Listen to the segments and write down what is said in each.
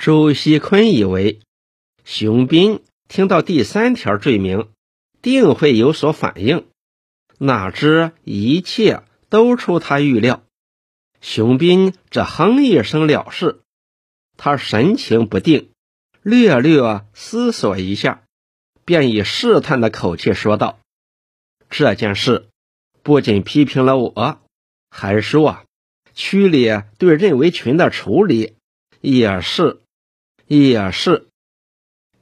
周锡坤以为熊斌听到第三条罪名，定会有所反应，哪知一切都出他预料。熊斌只哼一声了事，他神情不定，略略思索一下，便以试探的口气说道：“这件事不仅批评了我，还说啊区里对任维群的处理也是，也是，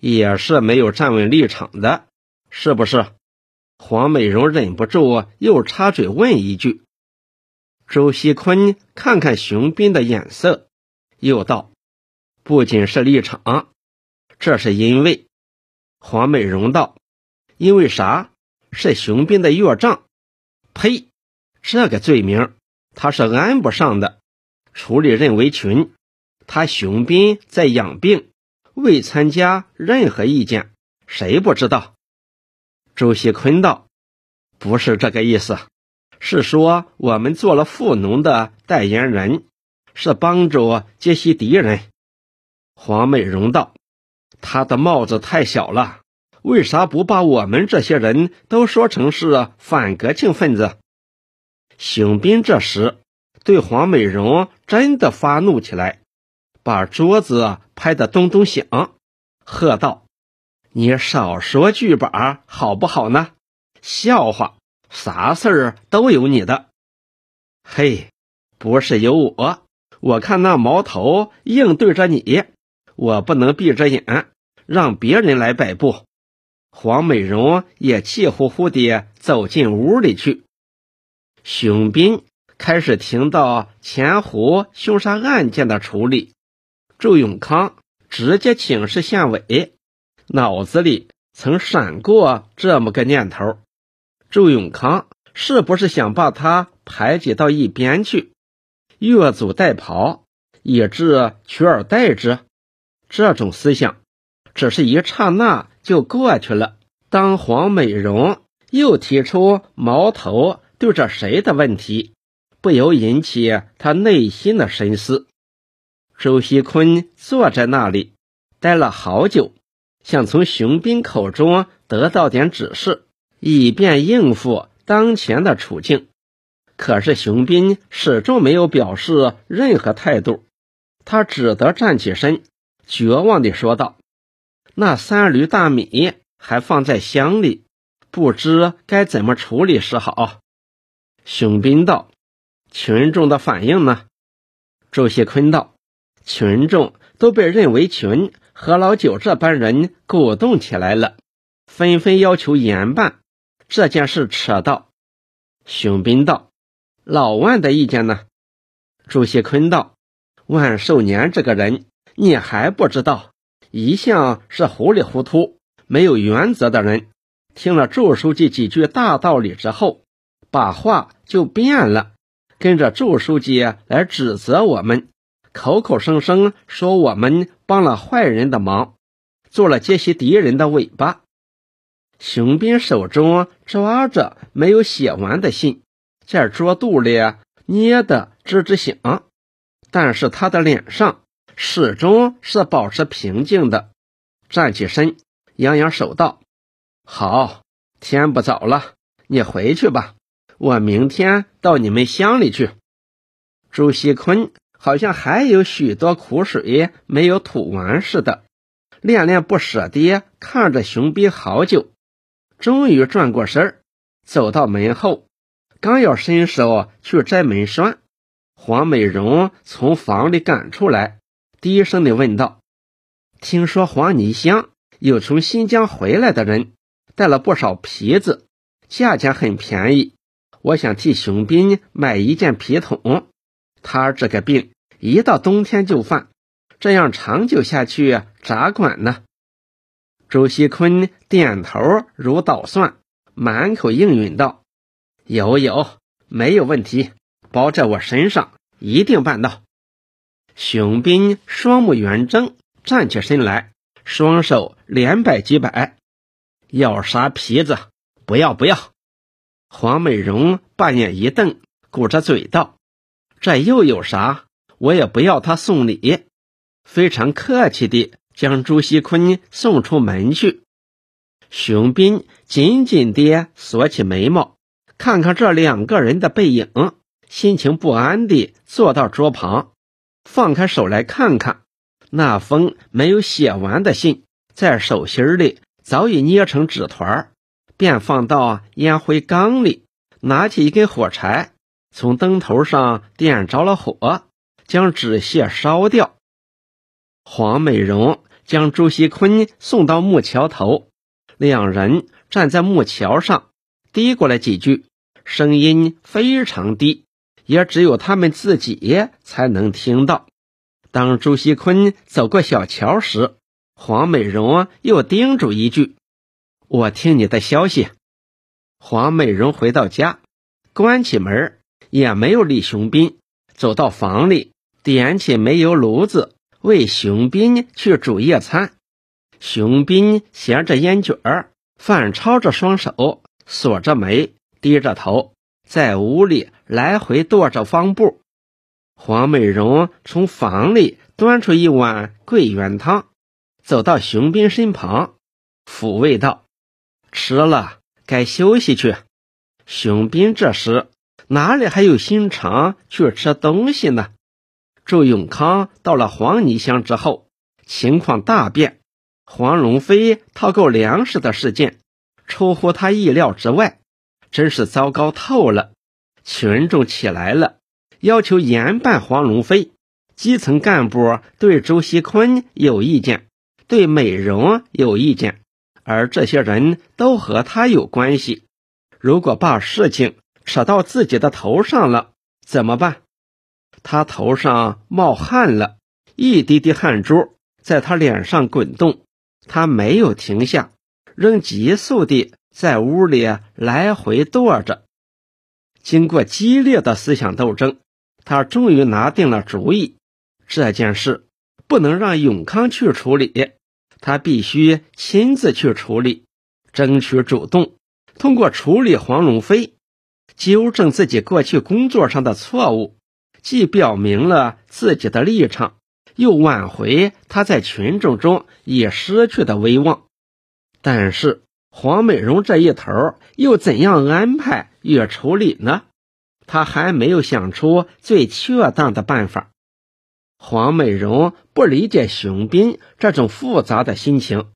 也是没有站稳立场的，是不是？”黄美荣忍不住又插嘴问一句。周锡坤看看熊斌的眼色，又道：“不仅是立场，这是因为。”黄美荣道：“因为啥？是熊斌的岳丈。”呸！这个罪名他是安不上的。处理任维群，他熊斌在养病，未参加任何意见，谁不知道？周锡坤道：“不是这个意思。”是说我们做了富农的代言人，是帮助接西敌人。黄美荣道：“他的帽子太小了，为啥不把我们这些人都说成是反革命分子？”熊斌这时对黄美荣真的发怒起来，把桌子拍得咚咚响，喝道：“你少说句把好不好呢？笑话！”啥事儿都有你的，嘿，不是有我，我看那矛头硬对着你，我不能闭着眼让别人来摆布。黄美荣也气呼呼地走进屋里去。熊斌开始听到钱湖凶杀案件的处理，周永康直接请示县委，脑子里曾闪过这么个念头。周永康是不是想把他排挤到一边去，越俎代庖，以致取而代之？这种思想只是一刹那就过去了。当黄美荣又提出矛头对着谁的问题，不由引起他内心的深思。周锡坤坐在那里，待了好久，想从熊斌口中得到点指示。以便应付当前的处境，可是熊斌始终没有表示任何态度，他只得站起身，绝望地说道：“那三驴大米还放在箱里，不知该怎么处理是好。”熊斌道：“群众的反应呢？”周锡坤道：“群众都被任为群何老九这班人鼓动起来了，纷纷要求严办。”这件事扯到，熊斌道：“老万的意见呢？”朱锡坤道：“万寿年这个人，你还不知道，一向是糊里糊涂、没有原则的人。听了祝书记几句大道理之后，把话就变了，跟着祝书记来指责我们，口口声声说我们帮了坏人的忙，做了接袭敌人的尾巴。”熊斌手中抓着没有写完的信，在桌肚里捏得吱吱响，但是他的脸上始终是保持平静的。站起身，扬扬手道：“好，天不早了，你回去吧，我明天到你们乡里去。”朱锡坤好像还有许多苦水没有吐完似的，恋恋不舍地看着熊斌好久。终于转过身，走到门后，刚要伸手去摘门栓，黄美荣从房里赶出来，低声的问道：“听说黄泥乡有从新疆回来的人，带了不少皮子，价钱很便宜。我想替熊斌买一件皮筒。他这个病一到冬天就犯，这样长久下去咋管呢？”周锡坤点头如捣蒜，满口应允道：“有有，没有问题，包在我身上，一定办到。”熊斌双目圆睁，站起身来，双手连摆几摆：“要啥皮子？不要不要！”黄美荣半眼一瞪，鼓着嘴道：“这又有啥？我也不要他送礼，非常客气地将朱锡坤送出门去。熊斌紧紧地锁起眉毛，看看这两个人的背影，心情不安地坐到桌旁，放开手来看看那封没有写完的信，在手心里早已捏成纸团，便放到烟灰缸里，拿起一根火柴，从灯头上点着了火，将纸屑烧掉。黄美荣将朱锡坤送到木桥头。两人站在木桥上，嘀咕了几句，声音非常低，也只有他们自己才能听到。当朱锡坤走过小桥时，黄美荣又叮嘱一句：“我听你的消息。”黄美荣回到家，关起门，也没有理熊斌，走到房里，点起煤油炉子，为熊斌去煮夜餐。熊斌衔着烟卷儿，反抄着双手，锁着眉，低着头，在屋里来回踱着方步。黄美荣从房里端出一碗桂圆汤，走到熊斌身旁，抚慰道：“吃了，该休息去。”熊斌这时哪里还有心肠去吃东西呢？祝永康到了黄泥乡之后，情况大变。黄龙飞套购粮食的事件出乎他意料之外，真是糟糕透了。群众起来了，要求严办黄龙飞。基层干部对周锡坤有意见，对美容有意见，而这些人都和他有关系。如果把事情扯到自己的头上了，怎么办？他头上冒汗了，一滴滴汗珠在他脸上滚动。他没有停下，仍急速地在屋里来回踱着。经过激烈的思想斗争，他终于拿定了主意：这件事不能让永康去处理，他必须亲自去处理，争取主动，通过处理黄龙飞，纠正自己过去工作上的错误，既表明了自己的立场。又挽回他在群众中已失去的威望，但是黄美荣这一头又怎样安排与处理呢？他还没有想出最确当的办法。黄美荣不理解熊斌这种复杂的心情，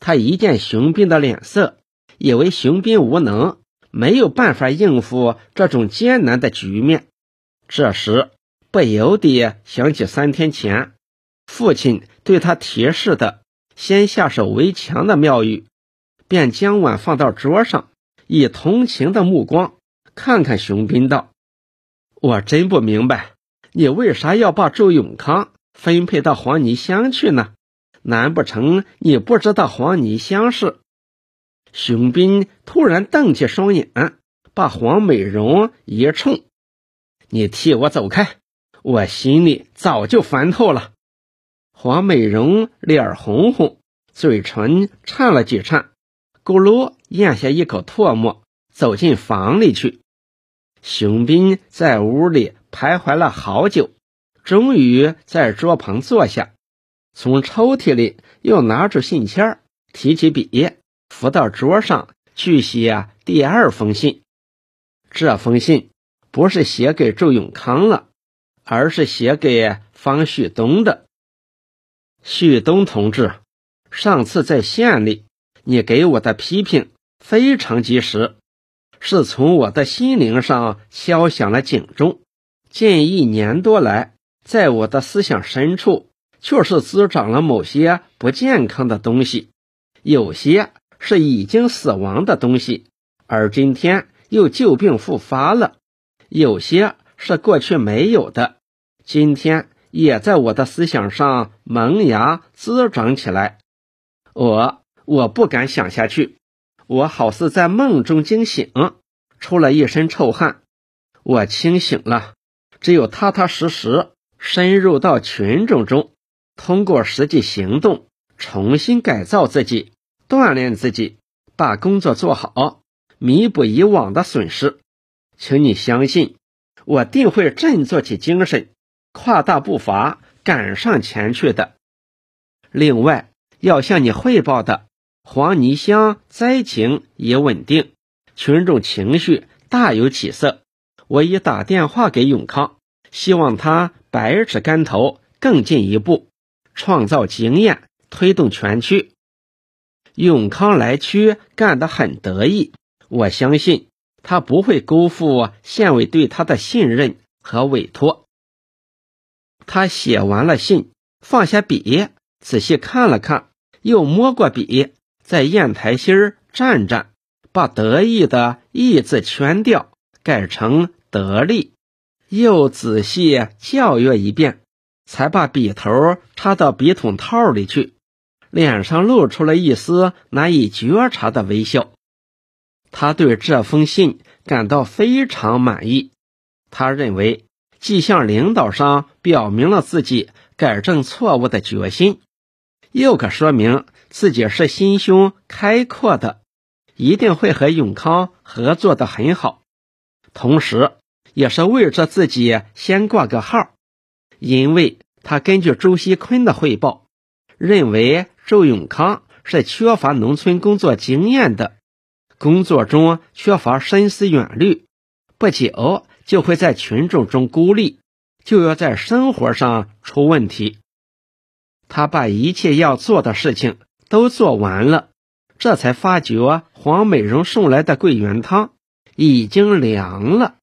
他一见熊斌的脸色，以为熊斌无能，没有办法应付这种艰难的局面。这时不由得想起三天前。父亲对他提示的“先下手为强”的妙语，便将碗放到桌上，以同情的目光看看熊斌道：“我真不明白，你为啥要把周永康分配到黄泥乡去呢？难不成你不知道黄泥乡是？”熊斌突然瞪起双眼，把黄美荣一冲：“你替我走开！我心里早就烦透了。”黄美荣脸红红，嘴唇颤了几颤，咕噜咽下一口唾沫，走进房里去。熊斌在屋里徘徊了好久，终于在桌旁坐下，从抽屉里又拿出信签，提起笔，扶到桌上去写第二封信。这封信不是写给周永康了，而是写给方旭东的。旭东同志，上次在县里，你给我的批评非常及时，是从我的心灵上敲响了警钟。近一年多来，在我的思想深处，确实滋长了某些不健康的东西，有些是已经死亡的东西，而今天又旧病复发了；有些是过去没有的，今天。也在我的思想上萌芽滋长起来。我我不敢想下去，我好似在梦中惊醒，出了一身臭汗。我清醒了，只有踏踏实实深入到群众中，通过实际行动重新改造自己，锻炼自己，把工作做好，弥补以往的损失。请你相信，我定会振作起精神。跨大步伐赶上前去的。另外，要向你汇报的，黄泥乡灾情也稳定，群众情绪大有起色。我已打电话给永康，希望他百尺竿头，更进一步，创造经验，推动全区。永康来区干得很得意，我相信他不会辜负县委对他的信任和委托。他写完了信，放下笔，仔细看了看，又摸过笔，在砚台心儿蘸蘸，把得意的意字圈掉，改成。得力，又仔细校阅一遍，才把笔头插到笔筒套里去，脸上露出了一丝难以觉察的微笑。他对这封信感到非常满意，他认为既向领导上表明了自己改正错误的决心，又可说明自己是心胸开阔的，一定会和永康合作的很好，同时。也是为着自己先挂个号，因为他根据周锡坤的汇报，认为周永康是缺乏农村工作经验的，工作中缺乏深思远虑，不久就会在群众中孤立，就要在生活上出问题。他把一切要做的事情都做完了，这才发觉黄美容送来的桂圆汤已经凉了。